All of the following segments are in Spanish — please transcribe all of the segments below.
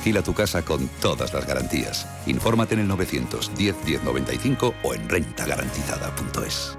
Alquila tu casa con todas las garantías. Infórmate en el 910 1095 o en rentagarantizada.es.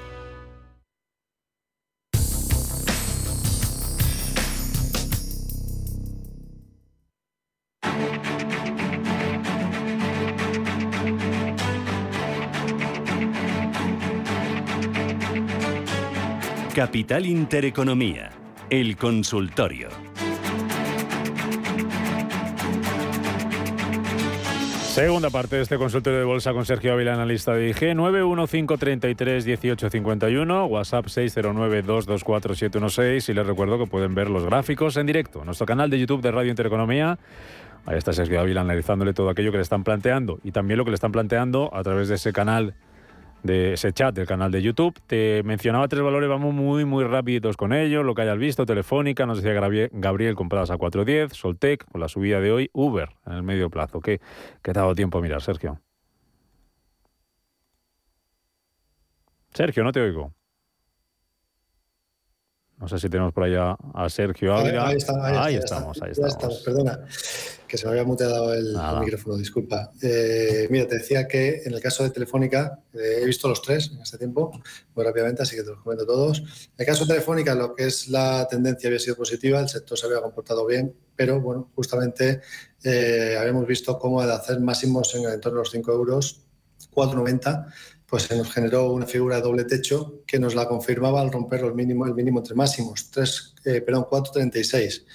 Capital Intereconomía, el consultorio. Segunda parte de este consultorio de bolsa con Sergio Ávila, analista de IG, 915331851, WhatsApp 609224716 y les recuerdo que pueden ver los gráficos en directo en nuestro canal de YouTube de Radio Intereconomía. Ahí está Sergio Ávila analizándole todo aquello que le están planteando y también lo que le están planteando a través de ese canal de ese chat del canal de YouTube. Te mencionaba tres valores, vamos muy, muy rápidos con ellos, lo que hayas visto, Telefónica, nos decía Gabriel, compradas a 4.10, Soltec, con la subida de hoy, Uber en el medio plazo. ¿Qué, qué te ha dado tiempo a mirar, Sergio? Sergio, no te oigo. No sé si tenemos por allá a Sergio Ávila. Ahí, estamos, ahí estamos. Perdona, que se me había muteado el, micrófono, disculpa. Eh, mira, te decía que en el caso de Telefónica, eh, he visto los tres en este tiempo, muy rápidamente, así que te los comento todos. En el caso de Telefónica, lo que es la tendencia había sido positiva, el sector se había comportado bien, pero bueno, justamente eh, habíamos visto cómo de hacer máximos en el entorno de los 5 euros, 4,90 pues se nos generó una figura de doble techo que nos la confirmaba al romper el mínimo, el mínimo entre máximos, 3, eh, perdón, 4,36.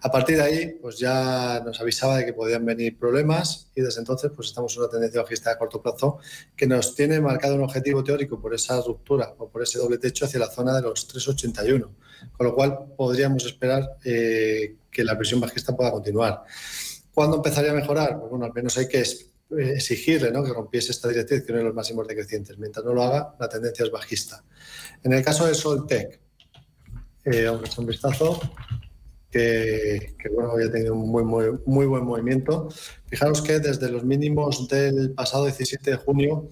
A partir de ahí, pues ya nos avisaba de que podían venir problemas y desde entonces pues estamos en una tendencia bajista a corto plazo que nos tiene marcado un objetivo teórico por esa ruptura o por ese doble techo hacia la zona de los 3,81, con lo cual podríamos esperar eh, que la presión bajista pueda continuar. ¿Cuándo empezaría a mejorar? Pues bueno, al menos hay que eh, exigirle que rompiese esta directriz, que no es los máximos decrecientes. Mientras no lo haga, la tendencia es bajista. En el caso de Soltec, eh, vamos a echar un vistazo, que, bueno, había tenido un muy, muy, muy buen movimiento. Fijaros que desde los mínimos del pasado 17 de junio,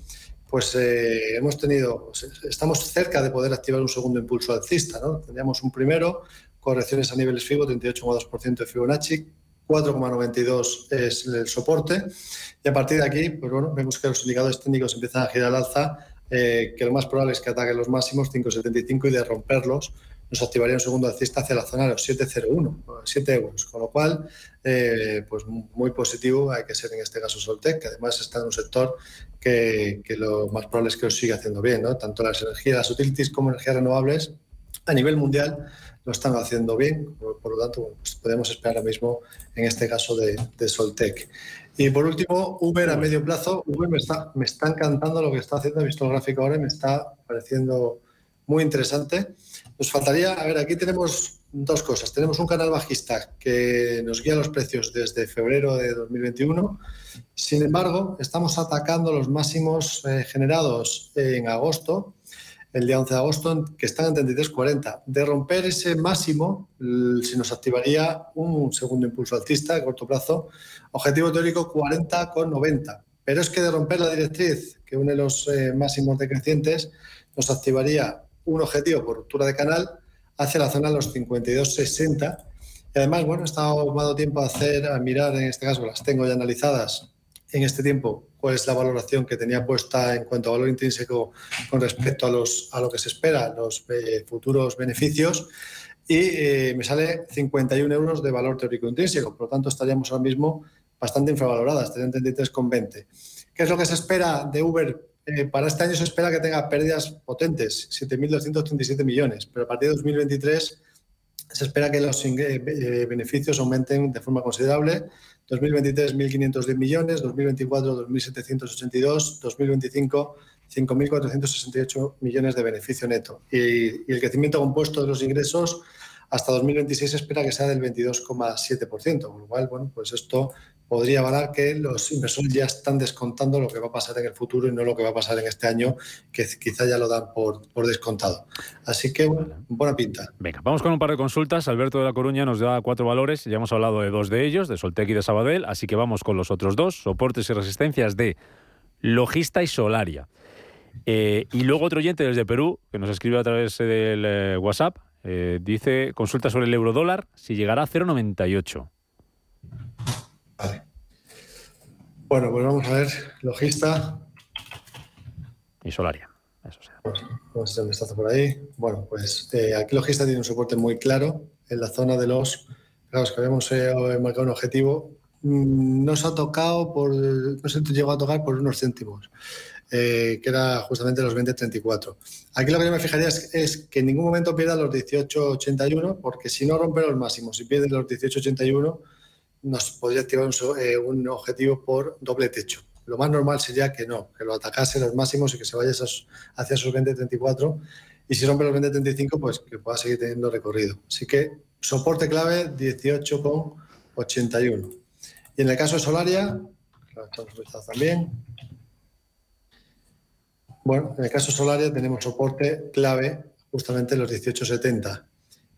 pues eh, hemos tenido, pues, estamos cerca de poder activar un segundo impulso alcista. ¿no? Teníamos un primero, correcciones a niveles FIBO, 38,2% de Fibonacci, 4,92 es el soporte. Y a partir de aquí, pues bueno, vemos que los indicadores técnicos empiezan a girar al alza, eh, que lo más probable es que ataquen los máximos 5,75 y de romperlos nos activaría un segundo alcista hacia la zona de los 7,01, 7 euros. Con lo cual, eh, pues muy positivo hay que ser en este caso Soltec, que además está en un sector que, que lo más probable es que lo siga haciendo bien, ¿no? tanto las energías, las utilities como energías renovables a nivel mundial lo están haciendo bien, por, lo tanto, pues podemos esperar ahora mismo en este caso de, Soltec. Y por último, Uber a medio plazo. Uber me está, me está encantando lo que está haciendo, visto el gráfico ahora y me está pareciendo muy interesante. Nos faltaría, a ver, aquí tenemos dos cosas. Tenemos un canal bajista que nos guía los precios desde febrero de 2021. Sin embargo, estamos atacando los máximos eh, generados en agosto el día 11 de agosto, que están en 33,40. De romper ese máximo, se nos activaría un segundo impulso altista a corto plazo. Objetivo teórico 40,90. Pero es que de romper la directriz, que une los eh, máximos decrecientes, nos activaría un objetivo por ruptura de canal hacia la zona de los 52,60. Y además, bueno, he estado dado tiempo a hacer, a mirar, en este caso las tengo ya analizadas en este tiempo cuál es la valoración que tenía puesta en cuanto a valor intrínseco con respecto a, los, a lo que se espera, los eh, futuros beneficios, y eh, me sale 51 euros de valor teórico intrínseco. Por lo tanto, estaríamos ahora mismo bastante infravaloradas, 33,20. ¿Qué es lo que se espera de Uber eh, para este año se espera que tenga pérdidas potentes, 7.237 millones, pero a partir de 2023 se espera que los eh, beneficios aumenten de forma considerable. 2023, 1.510 millones, 2024, 2.782, 2025, 5.468 millones de beneficio neto. Y, y, el crecimiento compuesto de los ingresos hasta 2026 se espera que sea del 22,7%, con lo cual, bueno, pues esto podría avalar que los inversores ya están descontando lo que va a pasar en el futuro y no lo que va a pasar en este año, que quizá ya lo dan por, por descontado. Así que, bueno, buena pinta. Venga, vamos con un par de consultas. Alberto de la Coruña nos da cuatro valores, ya hemos hablado de dos de ellos, de Soltec y de Sabadell, así que vamos con los otros dos, soportes y resistencias de Logista y Solaria. Eh, y luego otro oyente desde Perú, que nos escribe a través del eh, WhatsApp, eh, dice, consulta sobre el euro dólar, si llegará a 0,98. Vale. Bueno, pues vamos a ver, logista. Y Solaria. Eso Vamos a hacer un vistazo por ahí. Bueno, pues eh, aquí logista tiene un soporte muy claro en la zona de los. Claro, que habíamos eh, marcado un objetivo. Mm, no se ha tocado por. No se llegó a tocar por unos céntimos. Eh, que era justamente los 20.34. Aquí lo que yo me fijaría es, que en ningún momento pierda los 18.81, porque si no rompe los máximos, si pierde los 18.81, nos podría activar eh, un, objetivo por doble techo. Lo más normal sería que no, que lo atacase los máximos y que se vaya hacia esos 20.34 y si rompe los 20.35 pues que pueda seguir teniendo recorrido. Así que soporte clave 18.81. Y en el caso de Solaria, también. Bueno, en el caso de Solaria tenemos soporte clave justamente los 18.70.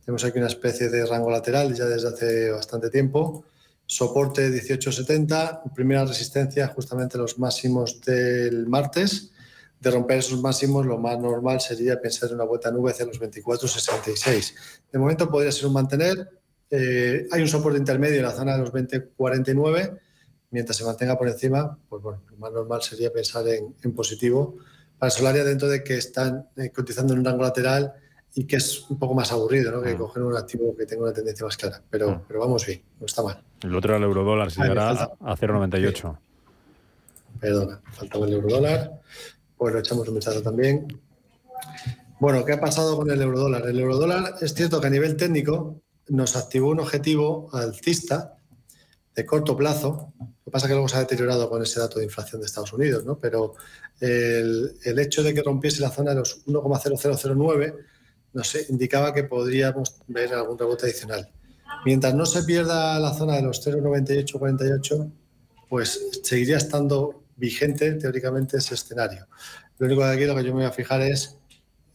Tenemos aquí una especie de rango lateral ya desde hace bastante tiempo soporte 1870, primera resistencia justamente los máximos del martes. De romper esos máximos, lo más normal sería pensar en una vuelta nube hacia los 24,66. De momento podría ser un mantener. Eh, hay un soporte intermedio en la zona de los 20,49. Mientras se mantenga por encima, pues lo más normal sería pensar en, positivo para Solaria dentro de que están eh, cotizando en un rango lateral y que es un poco más aburrido, ¿no? Que mm. coger un activo que tenga una tendencia más clara. Pero, mm. pero vamos bien, no está mal. El otro era el eurodólar, si llegará a 0,98. Perdona, faltaba el eurodólar. Pues lo echamos un vistazo también. Bueno, ¿qué ha pasado con el eurodólar? El eurodólar es cierto que a nivel técnico nos activó un objetivo alcista de corto plazo. Lo que pasa es que luego se ha deteriorado con ese dato de inflación de Estados Unidos, ¿no? Pero el, el hecho de que rompiese la zona de los 1,0009 nos indicaba que podríamos ver algún rebote adicional. Mientras no se pierda la zona de los 0,98-48, pues seguiría estando vigente teóricamente ese escenario. Lo único que aquí lo que yo me voy a fijar es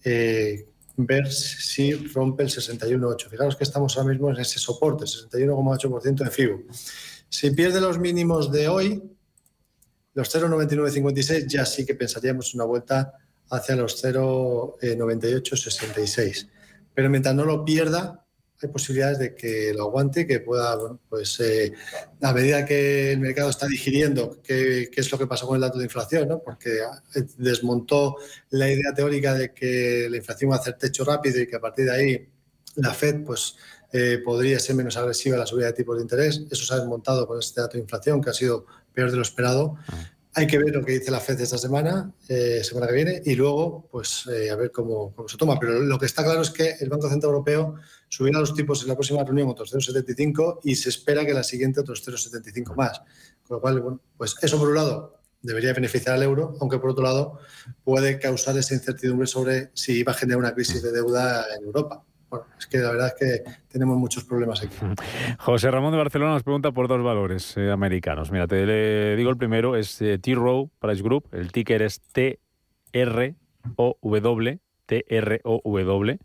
eh, ver si rompe el 61,8. Fijaros que estamos ahora mismo en ese soporte, 61,8% de FIBO. Si pierde los mínimos de hoy, los 0,9956, ya sí que pensaríamos una vuelta hacia los 0,9866. Pero mientras no lo pierda, hay posibilidades de que lo aguante, que pueda, pues eh, a medida que el mercado está digiriendo qué, es lo que pasó con el dato de inflación, ¿no? porque eh, desmontó la idea teórica de que la inflación va a hacer techo rápido y que a partir de ahí la Fed pues, eh, podría ser menos agresiva a la subida de tipos de interés. Eso se ha desmontado con este dato de inflación que ha sido peor de lo esperado. Hay que ver lo que dice la FED esta semana, eh, semana que viene, y luego, pues, eh, a ver cómo, se toma. Pero lo que está claro es que el Banco Central Europeo subirá los tipos en la próxima reunión otros 0,75 y se espera que la siguiente otros 0,75 más. Con lo cual, bueno, pues eso por un lado debería beneficiar al euro, aunque por otro lado puede causar esa incertidumbre sobre si va a generar una crisis de deuda en Europa. Bueno, es que la verdad es que tenemos muchos problemas aquí. José Ramón de Barcelona nos pregunta por dos valores eh, americanos. Mira, te le digo el primero, es eh, T-Row Price Group, el ticker es T-R-O-W, T-R-O-W,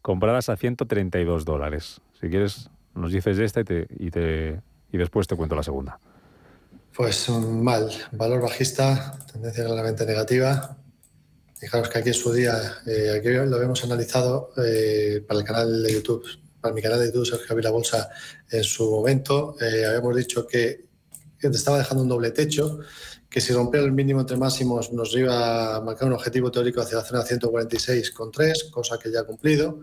compradas a 132 dólares. Si quieres, nos dices esta y, te, y, te, y después te cuento la segunda. Pues mal, valor bajista, tendencia claramente negativa. Fijaros que aquí en su día, eh, aquí lo habíamos analizado eh, para el canal de YouTube, para mi canal de YouTube, Sergio Vila Bolsa, en su momento. Eh, habíamos dicho que, que estaba dejando un doble techo, que si rompía el mínimo entre máximos nos iba a marcar un objetivo teórico hacia la zona 146,3, cosa que ya ha cumplido.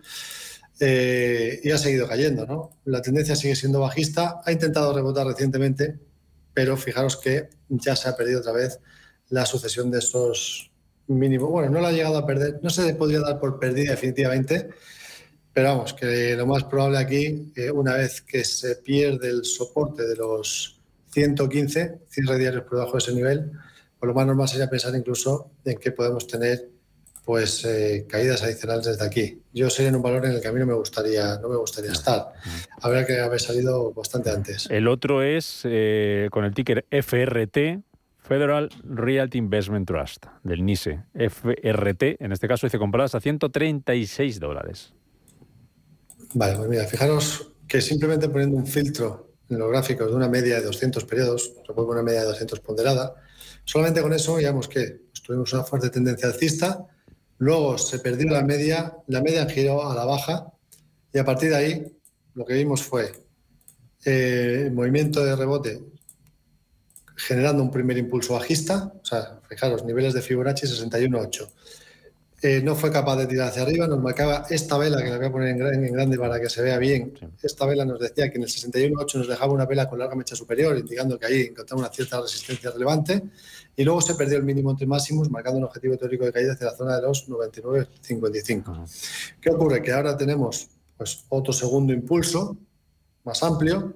y ha seguido cayendo. ¿no? La tendencia sigue siendo bajista. Ha intentado rebotar recientemente, pero fijaros que ya se ha perdido otra vez la sucesión de estos mínimo. Bueno, no la ha llegado a perder, no se podría dar por perdida definitivamente, pero vamos, que lo más probable aquí, una vez que se pierde el soporte de los 115, cierre diarios por debajo de ese nivel, por lo más normal sería pensar incluso en que podemos tener pues eh, caídas adicionales desde aquí. Yo sería en un valor en el que a mí no me gustaría, no me gustaría estar. Habría que haber salido bastante antes. El otro es eh, con el ticker FRT, Federal Realty Investment Trust, del NISE. FRT, en este caso, dice compradas a 136 dólares. Vale, pues mira, fijaros que simplemente poniendo un filtro en los gráficos de una media de 200 periodos, se puede poner una media de 200 ponderada, solamente con eso veíamos que tuvimos una fuerte tendencia alcista, Luego se perdió la media, la media giró a la baja y a partir de ahí lo que vimos fue el eh, movimiento de rebote generando un primer impulso bajista, o sea, fijaros, niveles de Fibonacci 61.8. Eh, no fue capaz de tirar hacia arriba, nos marcaba esta vela, que la voy a poner en, grande para que se vea bien. Esta vela nos decía que en el 61.8 nos dejaba una vela con larga mecha superior, indicando que ahí encontraba una cierta resistencia relevante y luego se perdió el mínimo entre máximos, marcando un objetivo teórico de caída hacia la zona de los 99,55. ¿Qué ocurre? Que ahora tenemos pues, otro segundo impulso más amplio,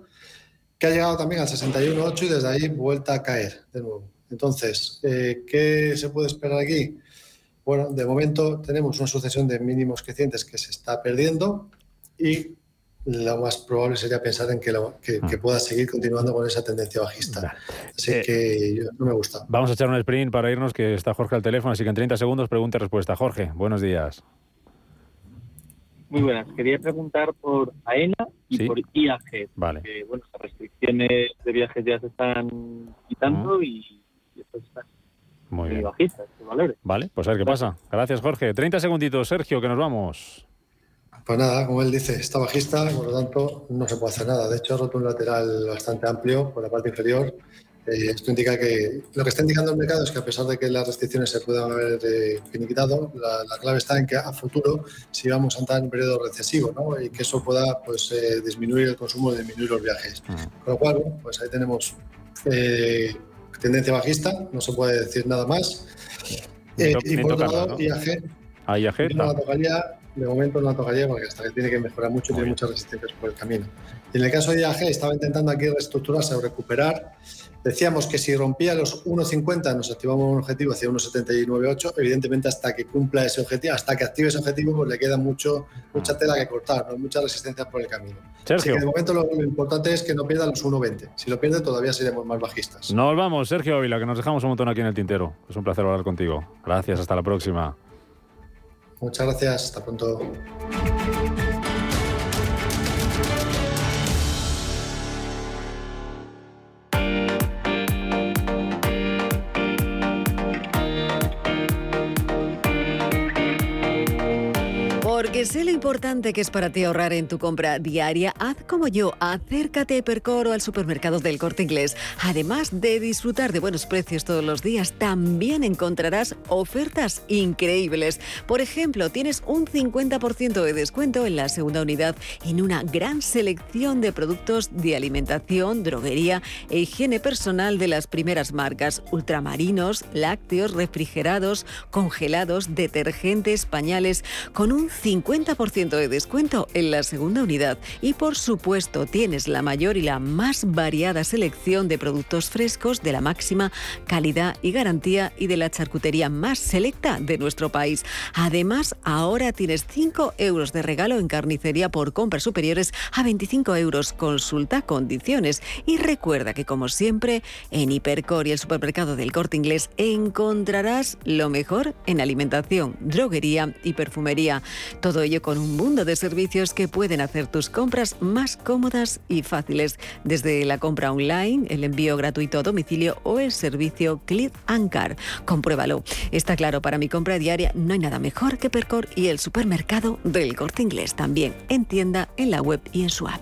que ha llegado también al 61,8 y desde ahí vuelta a caer de nuevo. Entonces, eh, ¿qué se puede esperar aquí? Bueno, de momento tenemos una sucesión de mínimos crecientes que se está perdiendo y lo más probable sería pensar en que, que, mm. pueda seguir continuando con esa tendencia bajista. Así eh, que no me gusta. Vamos a echar un sprint para irnos, que está Jorge al teléfono, así que en 30 segundos pregunta y respuesta. Jorge, buenos días. Muy buenas. Quería preguntar por AENA y por IAG. Vale. bueno, las restricciones de viajes ya se están quitando y, esto está muy bien. bajistas, valores. Vale, pues a ver qué pasa. Gracias, Jorge. 30 segunditos, Sergio, que nos vamos. Pues nada, como él dice, está bajista, por lo tanto no se puede hacer nada. De hecho, ha roto un lateral bastante amplio por la parte inferior. Eh, esto indica que lo que está indicando el mercado es que a pesar de que las restricciones se puedan haber eh, finiquitado, la, clave está en que a futuro si vamos a entrar en un periodo recesivo ¿no? y que eso pueda pues, eh, disminuir el consumo y disminuir los viajes. Mm. Con lo cual, pues ahí tenemos tendencia bajista, no se puede decir nada más. y por otro lado, IAG, ah, IAG no la tocaría de momento no la tocaría porque hasta que tiene que mejorar mucho, tiene muchas resistencias por el camino. Y en el caso de IAG estaba intentando aquí reestructurarse o recuperar. Decíamos que si rompía los 1,50 nos activamos un objetivo hacia 1,79,8. Evidentemente hasta que cumpla ese objetivo, hasta que active ese objetivo, pues le queda mucho, mucha tela que cortar, ¿no? muchas resistencias por el camino. Sergio. de momento lo, importante es que no pierda los 1,20. Si lo pierde todavía seremos más bajistas. Nos vamos, Sergio Ávila, que nos dejamos un montón aquí en el tintero. Es un placer hablar contigo. Gracias, hasta la próxima. Muchas gracias, hasta pronto. Sé lo importante que es para ti ahorrar en tu compra diaria, haz como yo, acércate a Hipercor o al supermercado del Corte Inglés. Además de disfrutar de buenos precios todos los días, también encontrarás ofertas increíbles. Por ejemplo, tienes un 50% de descuento en la segunda unidad en una gran selección de productos de alimentación, droguería e higiene personal de las primeras marcas, ultramarinos, lácteos, refrigerados, congelados, detergentes, pañales, con un 50% de descuento en la segunda unidad y por supuesto tienes la mayor y la más variada selección de productos frescos de la máxima calidad y garantía y de la charcutería más selecta de nuestro país. Además, ahora tienes 5 euros de regalo en carnicería por compras superiores a 25 euros. Consulta condiciones y recuerda que como siempre en Hipercor y el supermercado del Corte Inglés encontrarás lo mejor en alimentación, droguería y perfumería. Todo con un mundo de servicios que pueden hacer tus compras más cómodas y fáciles, desde la compra online, el envío gratuito a domicilio o el servicio Click Ancar. Compruébalo. Está claro, para mi compra diaria no hay nada mejor que Percor y el supermercado del Corte Inglés también, en tienda, en la web y en su app.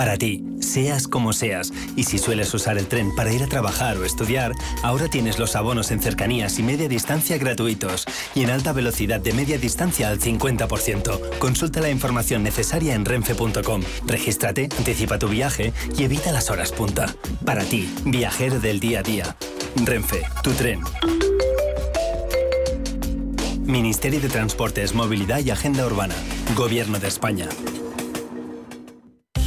Para ti, seas como seas, y si sueles usar el tren para ir a trabajar o estudiar, ahora tienes los abonos en cercanías y media distancia gratuitos y en alta velocidad de media distancia al 50%. Consulta la información necesaria en renfe.com. Regístrate, anticipa tu viaje y evita las horas punta. Para ti, viajero del día a día. Renfe, tu tren. Ministerio de Transportes, Movilidad y Agenda Urbana. Gobierno de España.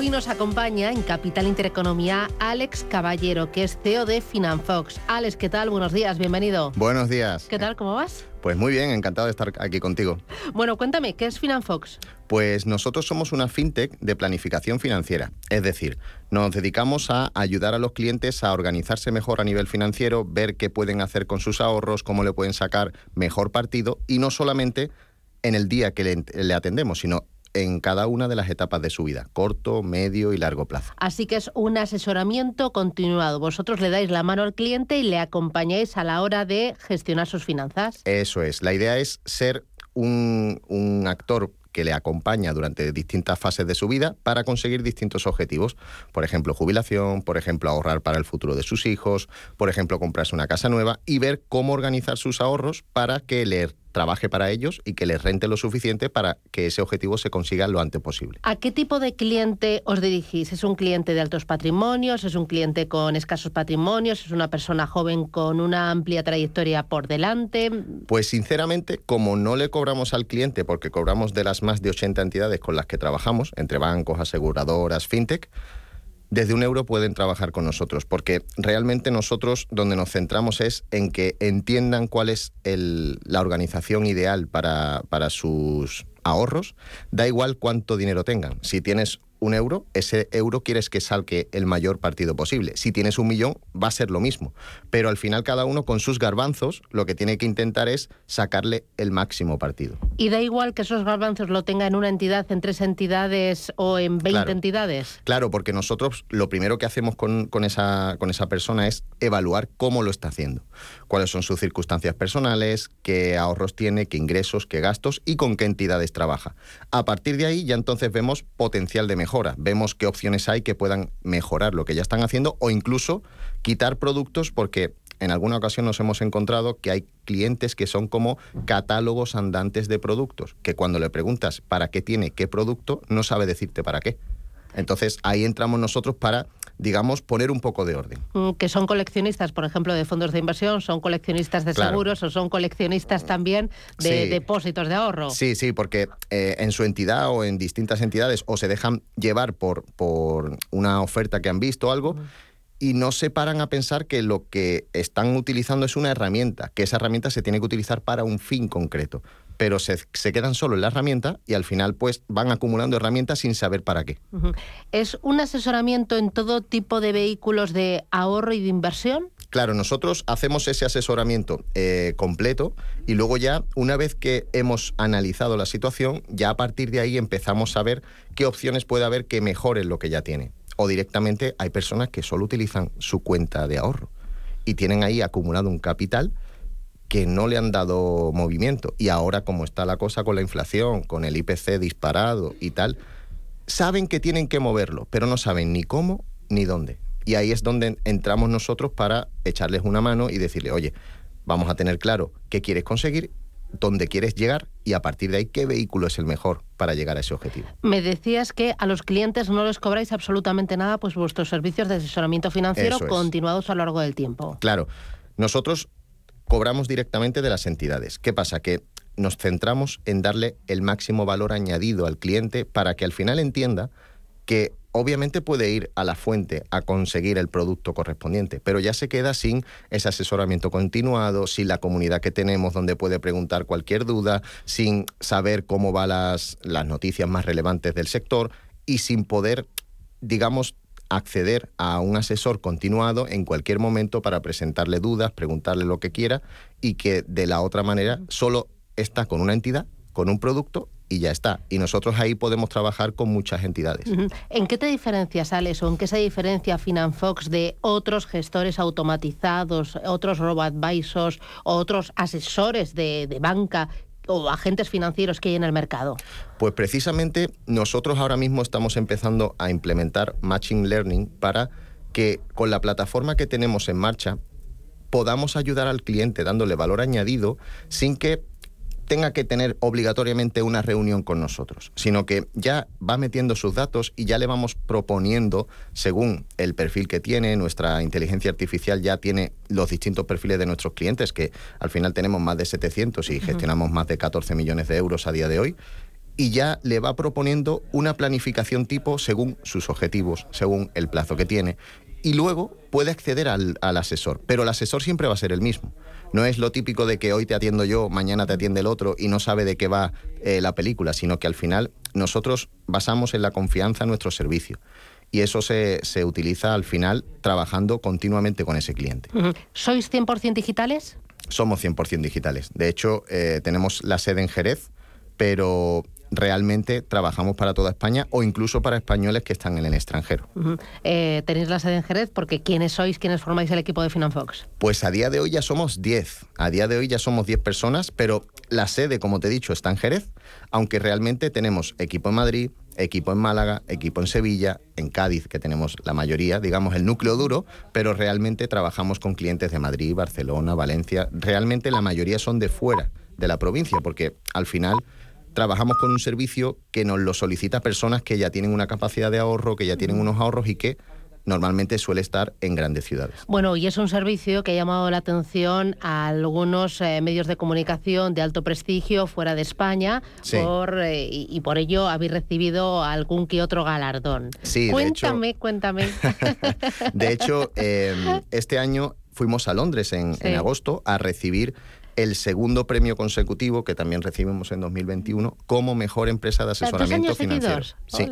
Hoy nos acompaña en Capital Intereconomía Alex Caballero, que es CEO de Finanfox. Alex, ¿qué tal? Buenos días, bienvenido. Buenos días. ¿Qué tal? ¿Cómo vas? Pues muy bien, encantado de estar aquí contigo. Bueno, cuéntame, ¿qué es Finanfox? Pues nosotros somos una fintech de planificación financiera, es decir, nos dedicamos a ayudar a los clientes a organizarse mejor a nivel financiero, ver qué pueden hacer con sus ahorros, cómo le pueden sacar mejor partido y no solamente en el día que le, le atendemos, sino en cada una de las etapas de su vida, corto, medio y largo plazo. Así que es un asesoramiento continuado. Vosotros le dais la mano al cliente y le acompañáis a la hora de gestionar sus finanzas. Eso es. La idea es ser un, un actor que le acompaña durante distintas fases de su vida para conseguir distintos objetivos. Por ejemplo, jubilación, por ejemplo, ahorrar para el futuro de sus hijos, por ejemplo, comprarse una casa nueva y ver cómo organizar sus ahorros para que le trabaje para ellos y que les rente lo suficiente para que ese objetivo se consiga lo antes posible. ¿A qué tipo de cliente os dirigís? ¿Es un cliente de altos patrimonios? ¿Es un cliente con escasos patrimonios? ¿Es una persona joven con una amplia trayectoria por delante? Pues sinceramente, como no le cobramos al cliente, porque cobramos de las más de 80 entidades con las que trabajamos, entre bancos, aseguradoras, fintech, desde un euro pueden trabajar con nosotros, porque realmente nosotros donde nos centramos es en que entiendan cuál es la organización ideal para, para sus ahorros, da igual cuánto dinero tengan. Si tienes un euro, ese euro quieres que salque el mayor partido posible. Si tienes un millón, va a ser lo mismo. Pero al final cada uno con sus garbanzos lo que tiene que intentar es sacarle el máximo partido. ¿Y da igual que esos garbanzos lo tenga en una entidad, en tres entidades o en 20 entidades? Claro, porque nosotros lo primero que hacemos con, esa, con esa persona es evaluar cómo lo está haciendo, cuáles son sus circunstancias personales, qué ahorros tiene, qué ingresos, qué gastos y con qué entidades trabaja. A partir de ahí ya entonces vemos potencial de mejora Vemos qué opciones hay que puedan mejorar lo que ya están haciendo o incluso quitar productos porque en alguna ocasión nos hemos encontrado que hay clientes que son como catálogos andantes de productos, que cuando le preguntas para qué tiene qué producto, no sabe decirte para qué. Entonces ahí entramos nosotros para digamos, poner un poco de orden. Mm, que son coleccionistas, por ejemplo, de fondos de inversión, son coleccionistas de seguros o son coleccionistas también de depósitos de ahorro. Sí, sí, porque eh, en su entidad o en distintas entidades o se dejan llevar por, por una oferta que han visto o algo. y no se paran a pensar que lo que están utilizando es una herramienta, que esa herramienta se tiene que utilizar para un fin concreto. Pero se, quedan solo en la herramienta y al final pues van acumulando herramientas sin saber para qué. ¿Es un asesoramiento en todo tipo de vehículos de ahorro y de inversión? Claro, nosotros hacemos ese asesoramiento eh, completo y luego ya, una vez que hemos analizado la situación, ya a partir de ahí empezamos a ver qué opciones puede haber que mejoren lo que ya tiene. O directamente hay personas que solo utilizan su cuenta de ahorro y tienen ahí acumulado un capital que no le han dado movimiento. Y ahora, como está la cosa con la inflación, con el IPC disparado y tal, saben que tienen que moverlo, pero no saben ni cómo ni dónde. Y ahí es donde entramos nosotros para echarles una mano y decirle, oye, vamos a tener claro qué quieres conseguir, dónde quieres llegar y a partir de ahí qué vehículo es el mejor para llegar a ese objetivo. Me decías que a los clientes no les cobráis absolutamente nada, pues vuestros servicios de asesoramiento financiero continuados a lo largo del tiempo. Claro, nosotros cobramos directamente de las entidades. ¿Qué pasa? Que nos centramos en darle el máximo valor añadido al cliente para que al final entienda que obviamente puede ir a la fuente a conseguir el producto correspondiente, pero ya se queda sin ese asesoramiento continuado, sin la comunidad que tenemos donde puede preguntar cualquier duda, sin saber cómo van las, las noticias más relevantes del sector y sin poder, digamos, acceder a un asesor continuado en cualquier momento para presentarle dudas, preguntarle lo que quiera y que de la otra manera solo está con una entidad, con un producto y ya está. Y nosotros ahí podemos trabajar con muchas entidades. ¿En qué te diferencias, Alex, o en qué se diferencia Finanfox de otros gestores automatizados, otros robo-advisors, otros asesores de, de banca o agentes financieros que hay en el mercado? Pues precisamente nosotros ahora mismo estamos empezando a implementar Matching Learning para que con la plataforma que tenemos en marcha podamos ayudar al cliente dándole valor añadido sin que tenga que tener obligatoriamente una reunión con nosotros, sino que ya va metiendo sus datos y ya le vamos proponiendo, según el perfil que tiene, nuestra inteligencia artificial ya tiene los distintos perfiles de nuestros clientes, que al final tenemos más de 700 y gestionamos más de 14 millones de euros a día de hoy, y ya le va proponiendo una planificación tipo según sus objetivos, según el plazo que tiene, y luego puede acceder al, asesor, pero el asesor siempre va a ser el mismo. No es lo típico de que hoy te atiendo yo, mañana te atiende el otro y no sabe de qué va eh, la película, sino que al final nosotros basamos en la confianza en nuestro servicio. Y eso se, utiliza al final trabajando continuamente con ese cliente. ¿Sois 100% digitales? Somos 100% digitales. De hecho, eh, tenemos la sede en Jerez, pero realmente trabajamos para toda España o incluso para españoles que están en el extranjero. Eh, tenéis la sede en Jerez porque ¿quiénes sois, quiénes formáis el equipo de Finanfox? Pues a día de hoy ya somos 10. A día de hoy ya somos 10 personas, pero la sede, como te he dicho, está en Jerez, aunque realmente tenemos equipo en Madrid, equipo en Málaga, equipo en Sevilla, en Cádiz, que tenemos la mayoría, digamos, el núcleo duro, pero realmente trabajamos con clientes de Madrid, Barcelona, Valencia. Realmente la mayoría son de fuera de la provincia, porque al final trabajamos con un servicio que nos lo solicita personas que ya tienen una capacidad de ahorro, que ya tienen unos ahorros y que normalmente suele estar en grandes ciudades. Bueno, y es un servicio que ha llamado la atención a algunos eh, medios de comunicación de alto prestigio fuera de España por, eh, y, por ello habéis recibido algún que otro galardón. Sí, cuéntame, cuéntame. de hecho, em, este año fuimos a Londres en, en agosto a recibir el segundo premio consecutivo que también recibimos en 2021 como mejor empresa de asesoramiento financiero. Sí,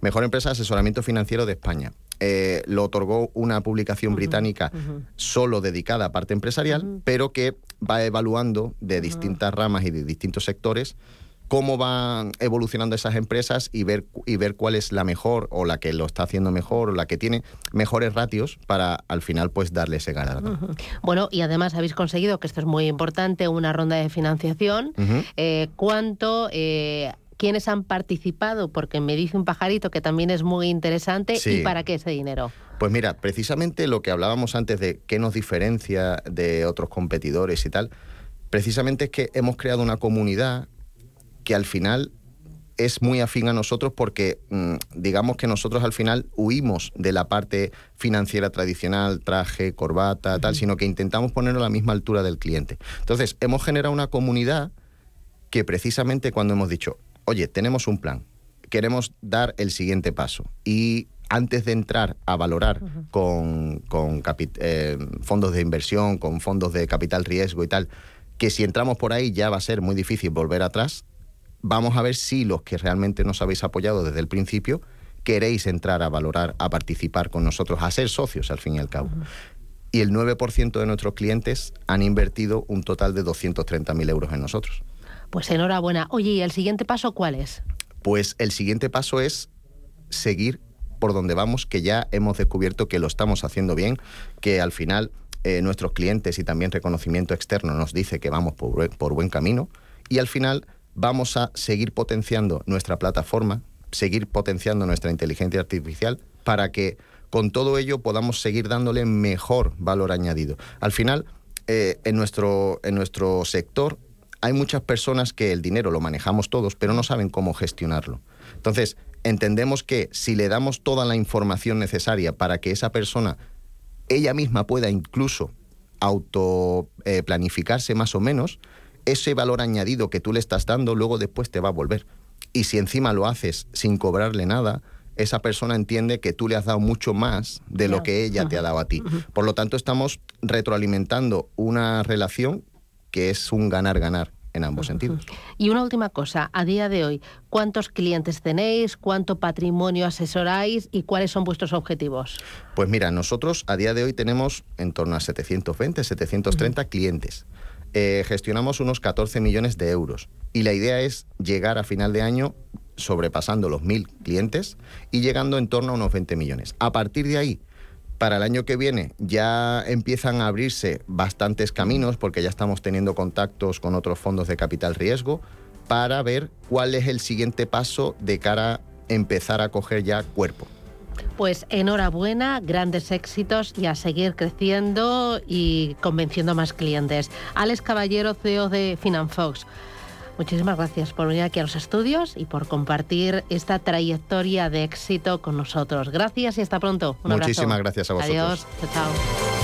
mejor empresa de asesoramiento financiero de España. Eh, lo otorgó una publicación británica solo dedicada a parte empresarial, pero que va evaluando de distintas ramas y de distintos sectores cómo van evolucionando esas empresas y ver, y ver cuál es la mejor o la que lo está haciendo mejor o la que tiene mejores ratios para al final pues darle ese galardón. Bueno, y además habéis conseguido, que esto es muy importante, una ronda de financiación. Eh, ¿Cuánto... Eh, ¿Quiénes han participado? Porque me dice un pajarito que también es muy interesante. ¿Y para qué ese dinero? Pues mira, precisamente lo que hablábamos antes de qué nos diferencia de otros competidores y tal, precisamente es que hemos creado una comunidad que al final es muy afín a nosotros porque mm, digamos que nosotros al final huimos de la parte financiera tradicional, traje, corbata, tal, sino que intentamos ponerlo a la misma altura del cliente. Entonces, hemos generado una comunidad que precisamente cuando hemos dicho, oye, tenemos un plan, queremos dar el siguiente paso y antes de entrar a valorar con, con eh, fondos de inversión, con fondos de capital riesgo y tal, que si entramos por ahí ya va a ser muy difícil volver atrás. Vamos a ver si los que realmente nos habéis apoyado desde el principio queréis entrar a valorar, a participar con nosotros, a ser socios al fin y al cabo. Y el 9% de nuestros clientes han invertido un total de 230.000 euros en nosotros. Pues enhorabuena. Oye, ¿y el siguiente paso cuál es? Pues el siguiente paso es seguir por donde vamos, que ya hemos descubierto que lo estamos haciendo bien, que al final eh, nuestros clientes y también reconocimiento externo nos dice que vamos por, por buen camino y al final vamos a seguir potenciando nuestra plataforma, seguir potenciando nuestra inteligencia artificial para que con todo ello podamos seguir dándole mejor valor añadido. Al final, eh, en, nuestro, en nuestro sector hay muchas personas que el dinero lo manejamos todos, pero no saben cómo gestionarlo. Entonces, entendemos que si le damos toda la información necesaria para que esa persona, ella misma pueda incluso auto eh, planificarse más o menos, ese valor añadido que tú le estás dando luego después te va a volver. Y si encima lo haces sin cobrarle nada, esa persona entiende que tú le has dado mucho más de lo que ella te ha dado a ti. Por lo tanto, estamos retroalimentando una relación que es un ganar-ganar en ambos sentidos. Y una última cosa, a día de hoy, ¿cuántos clientes tenéis? ¿Cuánto patrimonio asesoráis? ¿Y cuáles son vuestros objetivos? Pues mira, nosotros a día de hoy tenemos en torno a 720, 730 clientes. Eh, gestionamos unos 14 millones de euros y la idea es llegar a final de año sobrepasando los mil clientes y llegando en torno a unos 20 millones. A partir de ahí, para el año que viene ya empiezan a abrirse bastantes caminos porque ya estamos teniendo contactos con otros fondos de capital riesgo para ver cuál es el siguiente paso de cara a empezar a coger ya cuerpo. Pues enhorabuena, grandes éxitos y a seguir creciendo y convenciendo a más clientes. Alex Caballero, CEO de Finanfox. Muchísimas gracias por venir aquí a los estudios y por compartir esta trayectoria de éxito con nosotros. Gracias y hasta pronto. Muchísimas gracias a vosotros. Adiós. chao.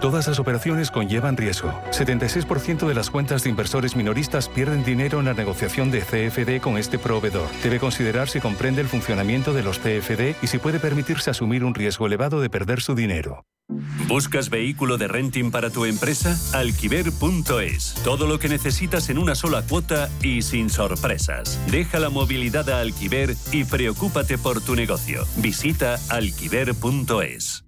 Todas las operaciones conllevan riesgo. 76% de las cuentas de inversores minoristas pierden dinero en la negociación de CFD con este proveedor. Debe considerar si comprende el funcionamiento de los CFD y si puede permitirse asumir un riesgo elevado de perder su dinero. ¿Buscas vehículo de renting para tu empresa? Alquiver.es. Todo lo que necesitas en una sola cuota y sin sorpresas. Deja la movilidad a Alquiver y preocúpate por tu negocio. Visita alquiver.es.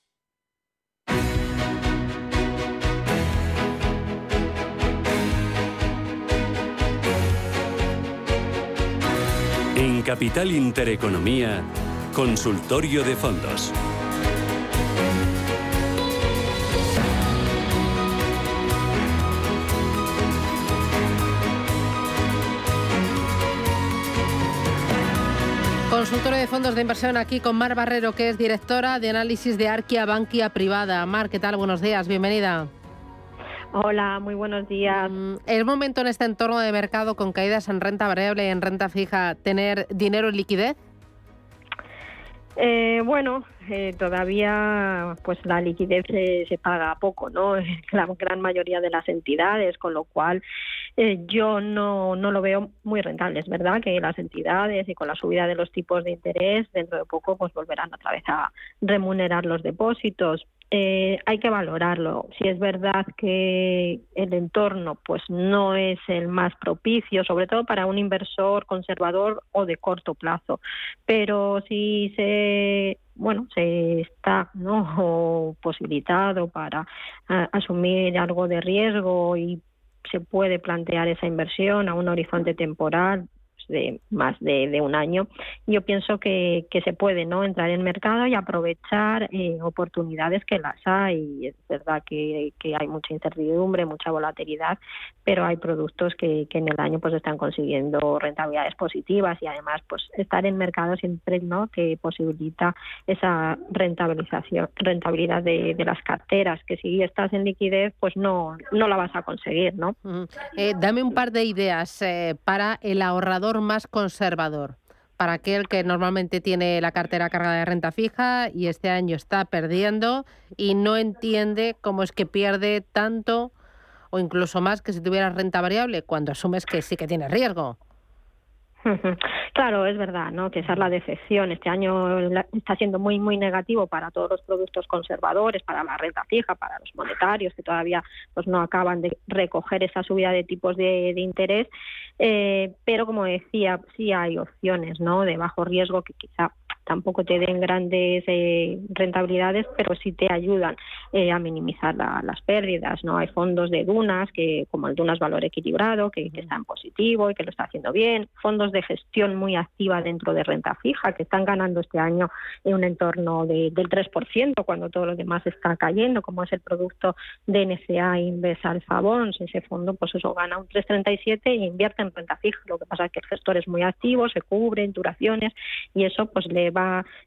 En Capital Intereconomía, Consultorio de Fondos. fondos de inversión aquí con Mar Barrero, que es directora de análisis de Arquia Bankia Privada. Mar, ¿qué tal? Buenos días, bienvenida. Hola, muy buenos días. Mm, ¿Es momento en este entorno de mercado con caídas en renta variable y en renta fija tener dinero en liquidez? Eh, bueno, eh, todavía pues la liquidez se, paga poco, ¿no? La gran mayoría de las entidades, con lo cual eh, yo no, no lo veo muy rentable. Es verdad que las entidades y con la subida de los tipos de interés dentro de poco pues volverán otra vez a remunerar los depósitos, eh, hay que valorarlo. Si es verdad que el entorno pues no es el más propicio, sobre todo para un inversor conservador o de corto plazo, pero si se bueno se está no posibilitado para asumir algo de riesgo y se puede plantear esa inversión a un horizonte temporal de más de, un año, yo pienso que, se puede no entrar en mercado y aprovechar eh, oportunidades que las hay. Es verdad que, hay mucha incertidumbre, mucha volatilidad, pero hay productos que, en el año pues están consiguiendo rentabilidades positivas y además pues estar en mercado siempre no que posibilita esa rentabilización, rentabilidad de, de, las carteras, que si estás en liquidez pues no, no la vas a conseguir, ¿no? Eh, dame un par de ideas eh, para el ahorrador más conservador para aquel que normalmente tiene la cartera cargada de renta fija y este año está perdiendo y no entiende cómo es que pierde tanto o incluso más que si tuviera renta variable cuando asumes que sí que tiene riesgo? Claro, es verdad, ¿no? Que esa es la decepción. Este año está siendo muy, muy negativo para todos los productos conservadores, para la renta fija, para los monetarios, que todavía pues no acaban de recoger esa subida de tipos de, interés. Eh, pero como decía, sí hay opciones, ¿no? De bajo riesgo que quizá tampoco te den grandes eh, rentabilidades, pero sí te ayudan eh, a minimizar las pérdidas. No hay fondos de Dunas, que como el Dunas Valor Equilibrado, que, que está en positivo y que lo está haciendo bien. Fondos de gestión muy activa dentro de renta fija, que están ganando este año en un entorno del 3%, cuando todo lo demás está cayendo, como es el producto de NCA Inves Alpha Bonds. Ese fondo, pues eso gana un 3,37 e invierte en renta fija. Lo que pasa es que el gestor es muy activo, se cubre en duraciones y eso pues le va,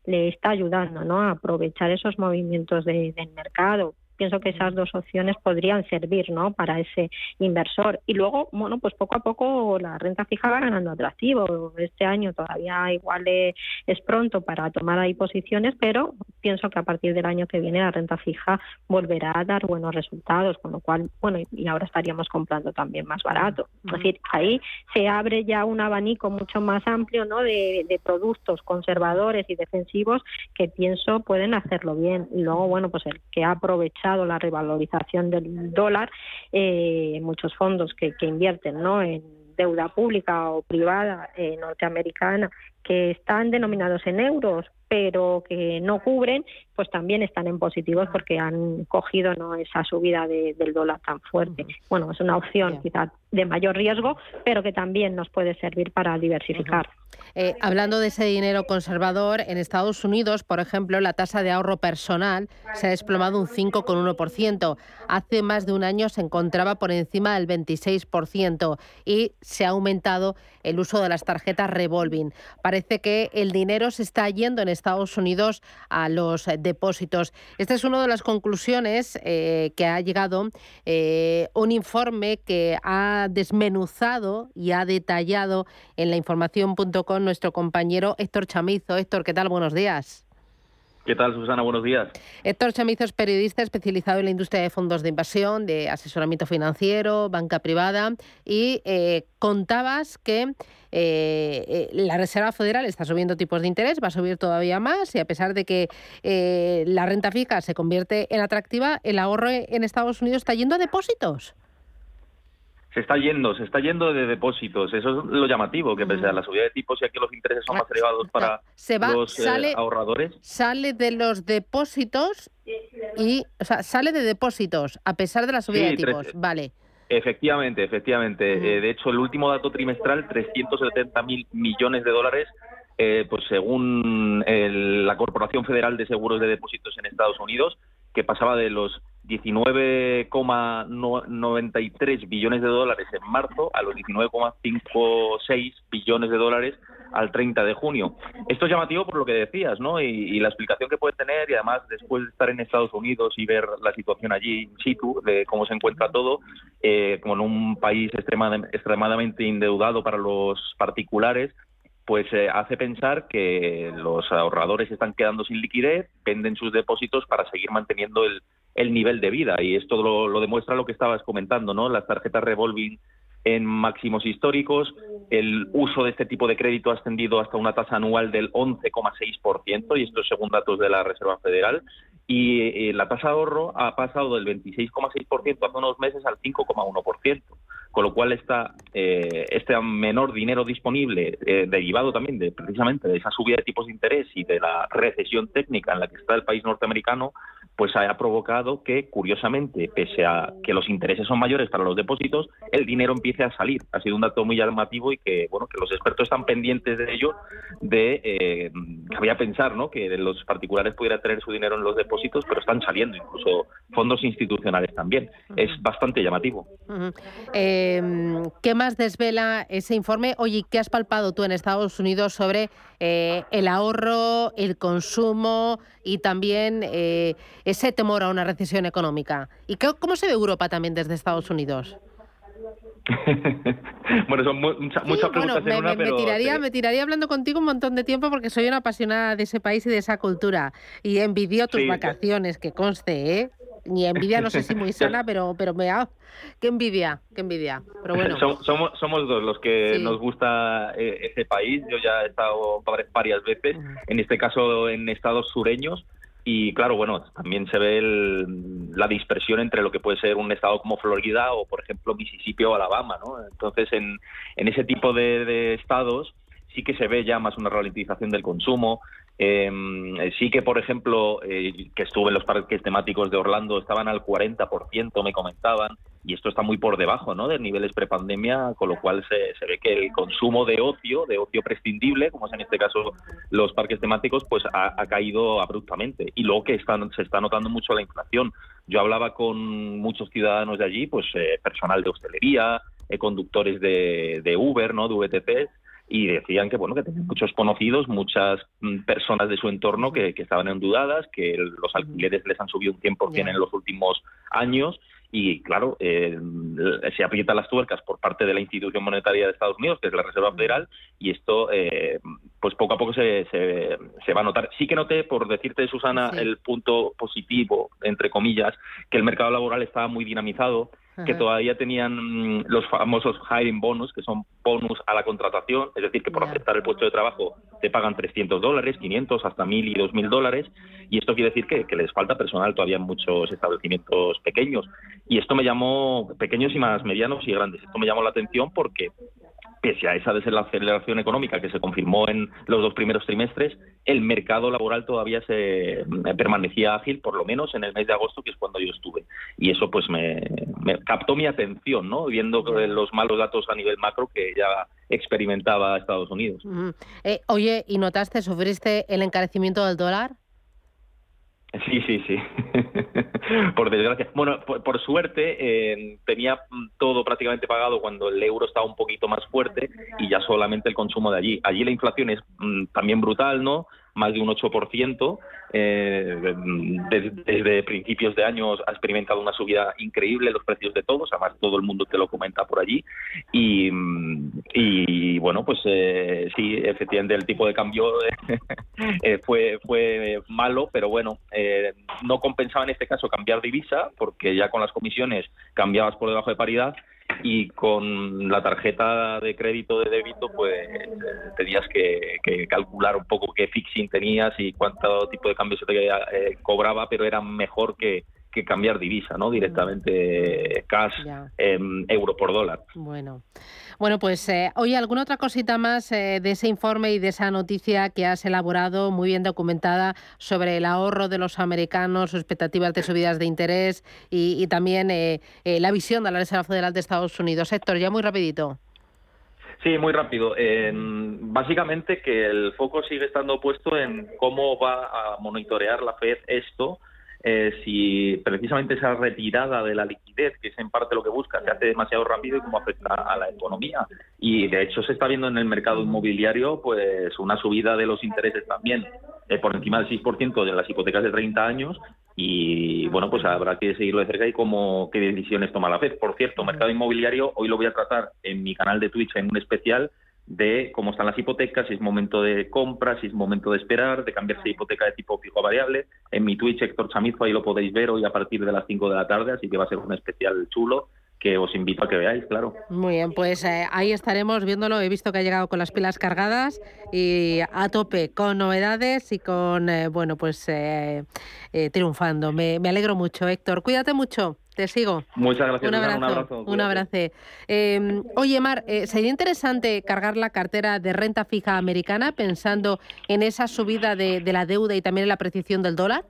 le está ayudando ¿no? a aprovechar esos movimientos de, del mercado pienso que esas dos opciones podrían servir ¿no? para ese inversor. Y luego, bueno, pues poco a poco la renta fija va ganando atractivo. Este año todavía igual es pronto para tomar ahí posiciones, pero pienso que a partir del año que viene la renta fija volverá a dar buenos resultados, con lo cual, bueno, y ahora estaríamos comprando también más barato. Es decir, ahí se abre ya un abanico mucho más amplio ¿no? de, de productos conservadores y defensivos que pienso pueden hacerlo bien. Y luego, bueno, pues el que ha aprovechado la revalorización del dólar, eh, muchos fondos que, que invierten ¿no? en deuda pública o privada eh, norteamericana que están denominados en euros pero que no cubren, pues también están en positivos porque han cogido no esa subida del dólar tan fuerte. Bueno, es una opción quizás de mayor riesgo, pero que también nos puede servir para diversificar. Eh, hablando de ese dinero conservador, en Estados Unidos, por ejemplo, la tasa de ahorro personal se ha desplomado un 5,1%. Hace más de un año se encontraba por encima del 26% y se ha aumentado el uso de las tarjetas revolving. Parece que el dinero se está yendo en Estados Unidos a los depósitos. Esta es una de las conclusiones eh, que ha llegado eh, un informe que ha desmenuzado y ha detallado en la información.com nuestro compañero Héctor Chamizo. Héctor, ¿qué tal? Buenos días. ¿Qué tal, Susana? Buenos días. Héctor Chamizo es periodista especializado en la industria de fondos de inversión, de asesoramiento financiero, banca privada, y eh, contabas que eh, eh, la Reserva Federal está subiendo tipos de interés, va a subir todavía más, y a pesar de que la renta fija se convierte en atractiva, el ahorro en Estados Unidos está yendo a depósitos se está yendo, se está yendo de depósitos. Eso es lo llamativo, que pese a la subida de tipos y aquí los intereses son más elevados para los eh, ahorradores. Sale de los depósitos y, o sea, sale de depósitos a pesar de la subida de tipos. vale. Efectivamente, efectivamente. Eh, de hecho, el último dato trimestral, 370 mil millones de dólares, eh, pues según la Corporación Federal de Seguros de Depósitos en Estados Unidos, que pasaba de los 19,93 billones de dólares en marzo a los 19,56 billones de dólares al 30 de junio. Esto es llamativo por lo que decías, ¿no? Y, la explicación que puede tener, y además después de estar en Estados Unidos y ver la situación allí in situ, de cómo se encuentra todo, eh, como un país extremadamente endeudado para los particulares, pues eh, hace pensar que los ahorradores están quedando sin liquidez, venden sus depósitos para seguir manteniendo el, el nivel de vida. Y esto lo, lo, demuestra lo que estabas comentando, ¿no? Las tarjetas revolving en máximos históricos. El uso de este tipo de crédito ha ascendido hasta una tasa anual del 11,6%, y esto es según datos de la Reserva Federal. Y eh, la tasa de ahorro ha pasado del 26,6% hace unos meses al 5,1%, con lo cual está eh, este menor dinero disponible, eh, derivado también de precisamente de esa subida de tipos de interés y de la recesión técnica en la que está el país norteamericano, pues haya provocado que, curiosamente, pese a que los intereses son mayores para los depósitos, el dinero empiece a salir. Ha sido un dato muy llamativo y que, bueno, que los expertos están pendientes de ello, de, eh, a pensar, ¿no?, que los particulares pudieran tener su dinero en los depósitos, pero están saliendo incluso fondos institucionales también. Es bastante llamativo. Em, ¿Qué más desvela ese informe? Oye, ¿qué has palpado tú en Estados Unidos sobre eh, el ahorro, el consumo y también eh, ese temor a una recesión económica. ¿Y cómo se ve Europa también desde Estados Unidos? bueno, son muchas preguntas me, en una, me, tiraría, me tiraría hablando contigo un montón de tiempo porque soy una apasionada de ese país y de esa cultura. Y envidio tus vacaciones, que conste, ¿eh? Ni envidia, no sé si muy sana, pero, pero me ha... Qué envidia, qué envidia. Pero bueno. somos, somos dos los que nos gusta eh, ese país. Yo ya he estado varias veces, en este caso en estados sureños, y claro, bueno, también se ve la dispersión entre lo que puede ser un estado como Florida o, por ejemplo, Mississippi o Alabama, ¿no? Entonces, en, en ese tipo de, estados sí que se ve ya más una ralentización del consumo. Em, sí que, por ejemplo, eh, que estuve en los parques temáticos de Orlando, estaban al 40%, me comentaban y esto está muy por debajo ¿no? de niveles prepandemia, con lo cual se, ve que el consumo de ocio, de ocio prescindible, como es en este caso los parques temáticos, pues ha, caído abruptamente. Y luego que están, se está notando mucho la inflación. Yo hablaba con muchos ciudadanos de allí, pues eh, personal de hostelería, eh, conductores de, de, Uber, ¿no? de VTC, y decían que bueno que tenían muchos conocidos, muchas mm, personas de su entorno que, que estaban endeudadas, que los alquileres les han subido un 100% en los últimos años y claro, eh, se aprietan las tuercas por parte de la institución monetaria de Estados Unidos, que es la Reserva Federal, y esto eh, pues poco a poco se, se, va a notar. Sí que noté, por decirte, Susana, el punto positivo, entre comillas, que el mercado laboral estaba muy dinamizado, que todavía tenían mm, los famosos hiring bonus, que son bonus a la contratación, es decir, que por aceptar el puesto de trabajo te pagan 300 dólares, 500, hasta 1.000 y 2.000 dólares, y esto quiere decir que, que, les falta personal todavía en muchos establecimientos pequeños. Y esto me llamó, pequeños y más medianos y grandes, esto me llamó la atención porque pese a esa desaceleración económica que se confirmó en los dos primeros trimestres, el mercado laboral todavía se eh, permanecía ágil, por lo menos en el mes de agosto, que es cuando yo estuve. Y eso pues me, captó mi atención, ¿no? Viendo los malos datos a nivel macro que ya experimentaba Estados Unidos. Eh, oye, ¿y notaste, sufriste el encarecimiento del dólar? Sí, sí, sí. por desgracia. Bueno, por, suerte eh, tenía todo prácticamente pagado cuando el euro estaba un poquito más fuerte y ya solamente el consumo de allí. Allí la inflación es mm, también brutal, ¿no? Más de un 8%. Eh, desde, principios de años ha experimentado una subida increíble los precios de todos, además todo el mundo te lo comenta por allí. Y, y bueno, pues eh, sí, efectivamente el tipo de cambio eh, fue, fue malo, pero bueno, eh, no compensaba en este caso cambiar divisa, porque ya con las comisiones cambiabas por debajo de paridad y con la tarjeta de crédito de débito pues tenías que, calcular un poco qué fixing tenías y cuánto tipo de cambio se te eh, cobraba, pero era mejor que, que cambiar divisa, ¿no? Directamente cash, euro por dólar. Bueno. Bueno, pues eh, oye, ¿alguna otra cosita más eh, de ese informe y de esa noticia que has elaborado, muy bien documentada, sobre el ahorro de los americanos, sus expectativas de subidas de interés y, también eh, la visión de la Reserva Federal de Estados Unidos? Héctor, ya muy rapidito. Sí, muy rápido. básicamente que el foco sigue estando puesto en cómo va a monitorear la Fed esto eh, si precisamente esa retirada de la liquidez, que es en parte lo que busca, se hace demasiado rápido y cómo afecta a la economía. Y de hecho se está viendo en el mercado inmobiliario pues una subida de los intereses también eh, por encima del 6% de las hipotecas de 30 años y bueno, pues habrá que seguirlo de cerca y cómo, qué decisiones toma la FED. Por cierto, mercado inmobiliario, hoy lo voy a tratar en mi canal de Twitch en un especial de cómo están las hipotecas, si es momento de compra, si es momento de esperar, de cambiarse de hipoteca de tipo fijo a variable. En mi Twitch, Héctor Chamizo, ahí lo podéis ver hoy a partir de las 5 de la tarde, así que va a ser un especial chulo que os invito a que veáis, claro. Muy bien, pues eh, ahí estaremos viéndolo. He visto que ha llegado con las pilas cargadas y a tope, con novedades y con, eh, bueno, pues eh, triunfando. Me, me alegro mucho, Héctor. Cuídate mucho. Te sigo. Muchas gracias. Un abrazo. Un abrazo. Em, oye, Mar, ¿sería interesante cargar la cartera de renta fija americana pensando en esa subida de, de la deuda y también en la apreciación del dólar?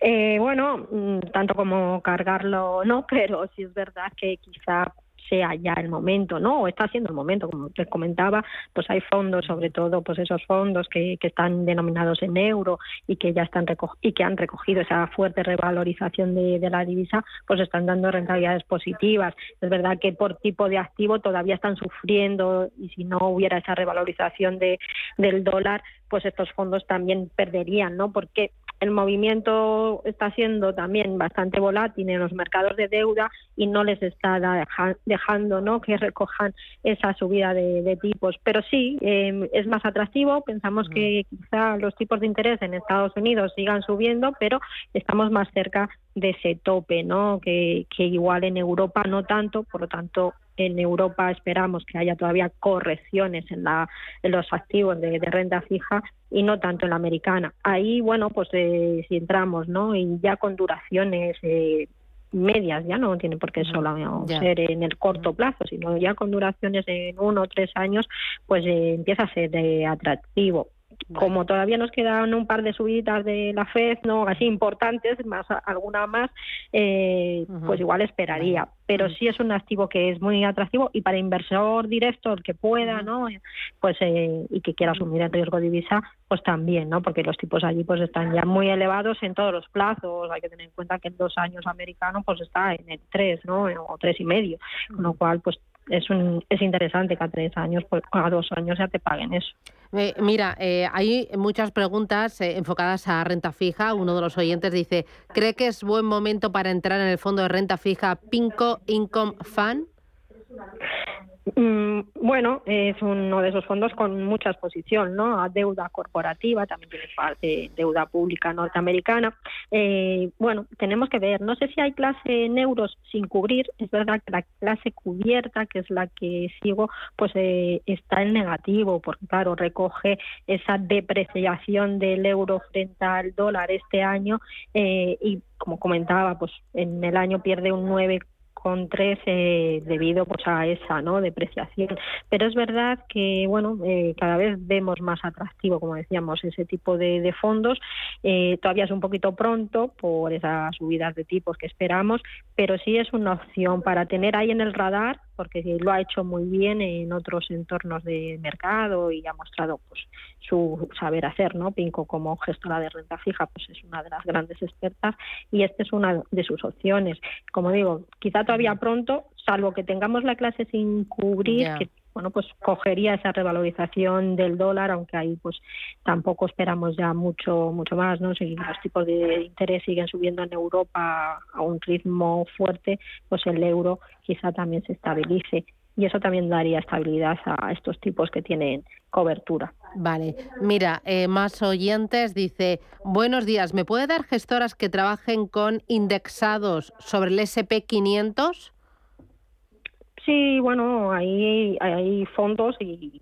Eh, bueno, mm, tanto como cargarlo no, pero sí es verdad que quizá sea ya el momento, ¿no? O está siendo el momento, como te comentaba, pues hay fondos, sobre todo, pues esos fondos que, que están denominados en euro y que ya están y que han recogido esa fuerte revalorización de, de, la divisa, pues están dando rentabilidades positivas. Es verdad que por tipo de activo todavía están sufriendo y si no hubiera esa revalorización de, del dólar, pues estos fondos también perderían, ¿no? Porque el movimiento está siendo también bastante volátil en los mercados de deuda y no les está dejando ¿no? que recojan esa subida de, tipos. Pero sí, em, es más atractivo. Pensamos que quizá los tipos de interés en Estados Unidos sigan subiendo, pero estamos más cerca de ese tope, ¿no? que, que igual en Europa no tanto. Por lo tanto, en Europa esperamos que haya todavía correcciones en, la, en los activos de, renta fija y no tanto en la americana. Ahí, bueno, pues eh, si entramos, ¿no? Y ya con duraciones eh, medias, ya no tiene por qué solo ser en el corto plazo, sino ya con duraciones de uno o tres años, pues eh, empieza a ser atractivo como todavía nos quedan un par de subidas de la FED, no así importantes, más alguna más, eh, pues igual esperaría. Pero sí es un activo que es muy atractivo y para inversor directo, el que pueda, ¿no? Pues eh, y que quiera asumir el riesgo de divisa, pues también, ¿no? Porque los tipos allí pues están ya muy elevados en todos los plazos. Hay que tener en cuenta que en dos años americano pues está en el tres, ¿no? O tres y medio, con lo cual pues es, un, es interesante que a tres años, a dos años ya te paguen eso. Eh, mira, eh, hay muchas preguntas eh, enfocadas a renta fija. Uno de los oyentes dice, ¿cree que es buen momento para entrar en el fondo de renta fija Pinco Income Fund? Mm, bueno, es uno de esos fondos con mucha exposición ¿no? a deuda corporativa, también tiene parte de deuda pública norteamericana. Eh, bueno, tenemos que ver, no sé si hay clase en euros sin cubrir, es verdad que la clase cubierta, que es la que sigo, pues eh, está en negativo, porque claro, recoge esa depreciación del euro frente al dólar este año eh, y como comentaba, pues en el año pierde un 9 eh, debido pues a esa no depreciación. Pero es verdad que bueno eh, cada vez vemos más atractivo como decíamos ese tipo de, fondos. Eh, todavía es un poquito pronto por esas subidas de tipos que esperamos pero sí es una opción para tener ahí en el radar porque lo ha hecho muy bien en otros entornos de mercado y ha mostrado pues su saber hacer, ¿no? Pinco como gestora de renta fija pues es una de las grandes expertas y esta es una de sus opciones. Como digo, quizá todavía pronto, salvo que tengamos la clase sin cubrir, que bueno, pues cogería esa revalorización del dólar, aunque ahí pues tampoco esperamos ya mucho mucho más, ¿no? Si los tipos de interés siguen subiendo en Europa a un ritmo fuerte, pues el euro quizá también se estabilice y eso también daría estabilidad a estos tipos que tienen cobertura. Vale, mira, eh, más oyentes dice, buenos días, ¿me puede dar gestoras que trabajen con indexados sobre el SP500? Sí, bueno, hay, hay fondos y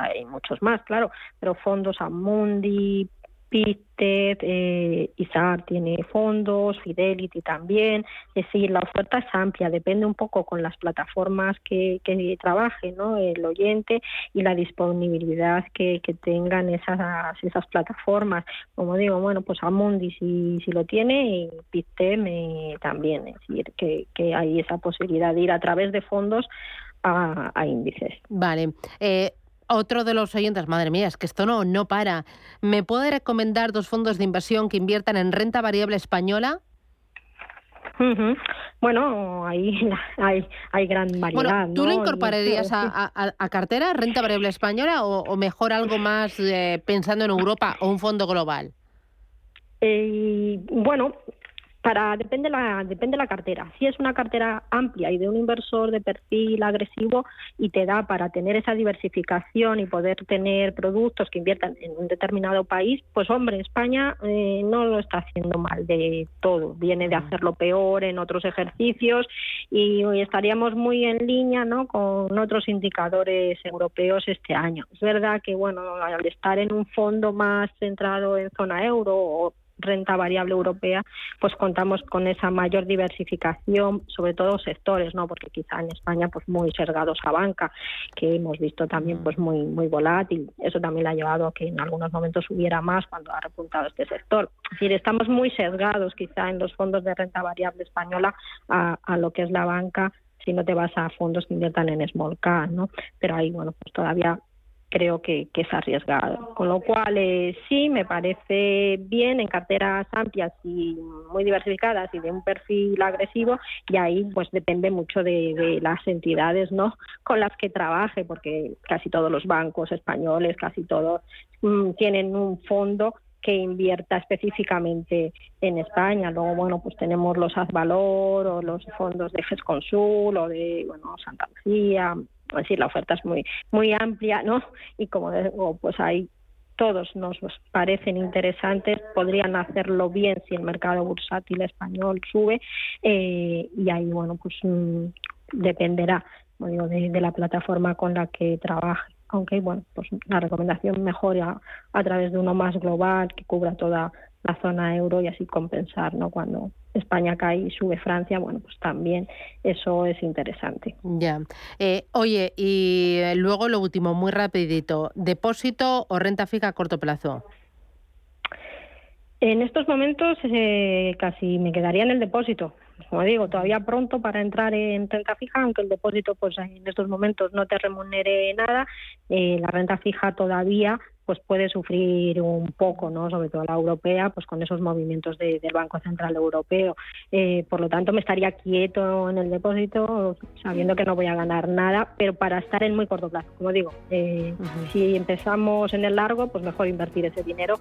hay muchos más, claro, pero fondos Amundi, Pitet, eh, ISAR tiene fondos, Fidelity también, es decir, la oferta es amplia, depende un poco con las plataformas que, que trabaje ¿no? el oyente y la disponibilidad que, que tengan esas, esas plataformas. Como digo, bueno, pues Amundi si, si lo tiene y Pitem eh, también, es decir, que, que hay esa posibilidad de ir a través de fondos a, índices. Vale. Eh, otro de los oyentes, madre mía, es que esto no, no para. ¿Me puede recomendar dos fondos de inversión que inviertan en renta variable española? Bueno, ahí hay, hay gran variedad. ¿Tú lo incorporarías a, a, cartera, renta variable española, o, mejor algo más eh, pensando en Europa o un fondo global? Eh, bueno, para depende la depende la cartera. Si es una cartera amplia y de un inversor de perfil agresivo y te da para tener esa diversificación y poder tener productos que inviertan en un determinado país, pues hombre, España eh, no lo está haciendo mal de todo. Viene de hacerlo peor en otros ejercicios y hoy estaríamos muy en línea, ¿no? Con otros indicadores europeos este año. Es verdad que bueno, al estar en un fondo más centrado en zona euro o renta variable europea, pues contamos con esa mayor diversificación, sobre todo sectores, ¿no? Porque quizá en España pues muy sesgados a banca, que hemos visto también pues muy muy volátil. Eso también le ha llevado a que en algunos momentos hubiera más cuando ha repuntado este sector. Es decir, estamos muy sesgados quizá en los fondos de renta variable española a, a lo que es la banca si no te vas a fondos que inviertan en small cap, ¿no? Pero ahí, bueno, pues todavía creo que, es arriesgado. Con lo cual, eh, sí, me parece bien en carteras amplias y muy diversificadas y de un perfil agresivo, y ahí pues depende mucho de, las entidades no con las que trabaje, porque casi todos los bancos españoles, casi todos mm, tienen un fondo que invierta específicamente en España. Luego, bueno, pues tenemos los Azvalor o los fondos de GESConsul o de, bueno, Santa Lucía, decir, la oferta es muy, muy amplia, ¿no? Y como digo, pues hay todos nos parecen interesantes, podrían hacerlo bien si el mercado bursátil español sube eh, y ahí, bueno, pues mm, dependerá digo, de, de, la plataforma con la que trabaje. Aunque, bueno, pues la recomendación mejora a través de uno más global que cubra toda la zona euro y así compensar, ¿no? Cuando España cae y sube Francia, bueno, pues también eso es interesante. Ya. Eh, oye, y luego lo último, muy rapidito, ¿depósito o renta fija a corto plazo? En estos momentos eh, casi me quedaría en el depósito. Como digo, todavía pronto para entrar en renta fija, aunque el depósito pues en estos momentos no te remunere nada, eh, la renta fija todavía pues puede sufrir un poco, ¿no? sobre todo la europea, pues con esos movimientos del Banco Central Europeo. Eh, por lo tanto, me estaría quieto en el depósito, sabiendo que no voy a ganar nada, pero para estar en muy corto plazo, como digo, eh, si empezamos en el largo, pues mejor invertir ese dinero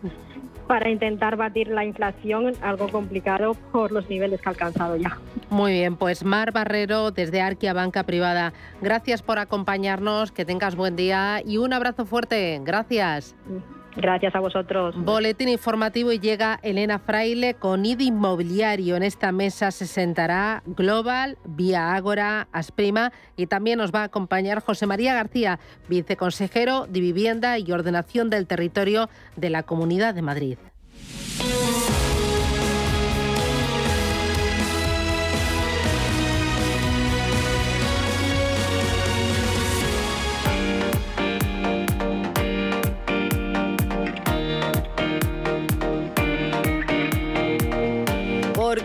para intentar batir la inflación, algo complicado por los niveles que ha alcanzado ya. Muy bien, pues Mar Barrero desde Arquia Banca Privada, gracias por acompañarnos, que tengas buen día y un abrazo fuerte. Gracias. Gracias a vosotros. Boletín informativo y llega Elena Fraile con ID Inmobiliario. En esta mesa se sentará Global, Vía Ágora, Asprima y también nos va a acompañar José María García, viceconsejero de Vivienda y Ordenación del Territorio de la Comunidad de Madrid.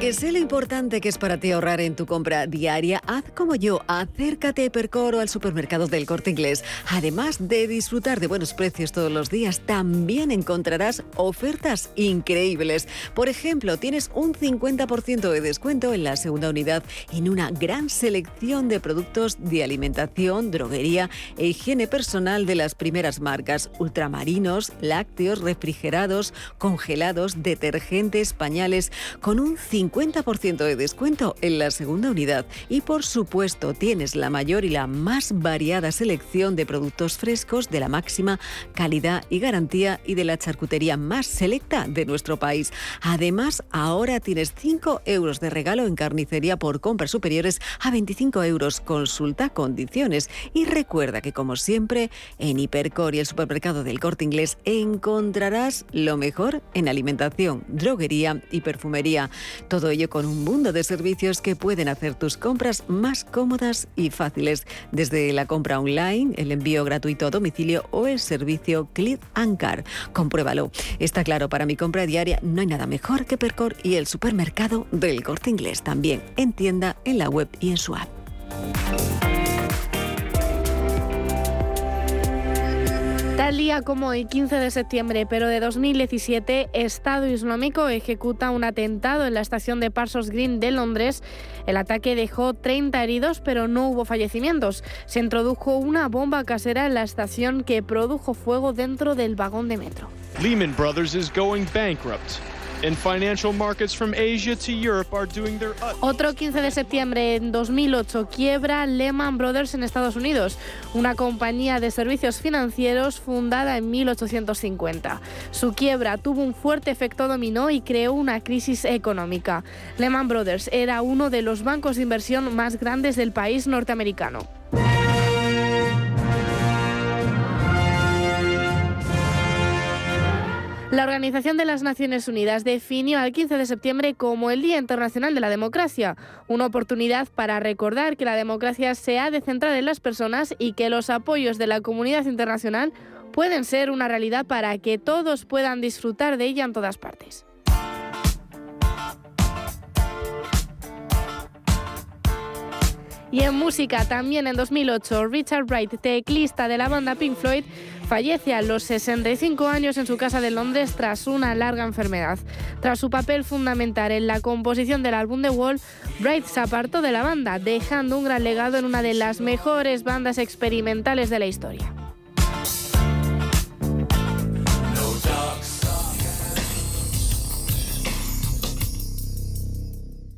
Porque sé lo importante que es para ti ahorrar en tu compra diaria, haz como yo, acércate a Percoro al supermercado del Corte Inglés. Además de disfrutar de buenos precios todos los días, también encontrarás ofertas increíbles. Por ejemplo, tienes un 50% de descuento en la segunda unidad en una gran selección de productos de alimentación, droguería e higiene personal de las primeras marcas, ultramarinos, lácteos, refrigerados, congelados, detergentes, pañales, con un 50% de descuento en la segunda unidad y por supuesto tienes la mayor y la más variada selección de productos frescos de la máxima calidad y garantía y de la charcutería más selecta de nuestro país. Además, ahora tienes 5 euros de regalo en carnicería por compras superiores a 25 euros. Consulta condiciones y recuerda que como siempre en Hipercor y el supermercado del Corte Inglés encontrarás lo mejor en alimentación, droguería y perfumería. Todo ello con un mundo de servicios que pueden hacer tus compras más cómodas y fáciles, desde la compra online, el envío gratuito a domicilio o el servicio Click Ancar. Compruébalo. Está claro, para mi compra diaria no hay nada mejor que Percor y el supermercado del Corte Inglés también en tienda, en la web y en su app. Tal día como el 15 de septiembre, pero de 2017, Estado Islámico ejecuta un atentado en la estación de Parsons Green de Londres. El ataque dejó 30 heridos, pero no hubo fallecimientos. Se introdujo una bomba casera en la estación que produjo fuego dentro del vagón de metro. Lehman Brothers is going bankrupt. Otro 15 de septiembre en 2008 quiebra Lehman Brothers en Estados Unidos, una compañía de servicios financieros fundada en 1850. Su quiebra tuvo un fuerte efecto dominó y creó una crisis económica. Lehman Brothers era uno de los bancos de inversión más grandes del país norteamericano. La Organización de las Naciones Unidas definió al 15 de septiembre como el Día Internacional de la Democracia, una oportunidad para recordar que la democracia se ha de centrar en las personas y que los apoyos de la comunidad internacional pueden ser una realidad para que todos puedan disfrutar de ella en todas partes. Y en música, también en 2008, Richard Wright, teclista de la banda Pink Floyd, fallece a los 65 años en su casa de Londres tras una larga enfermedad. Tras su papel fundamental en la composición del álbum The Wall, Wright se apartó de la banda, dejando un gran legado en una de las mejores bandas experimentales de la historia.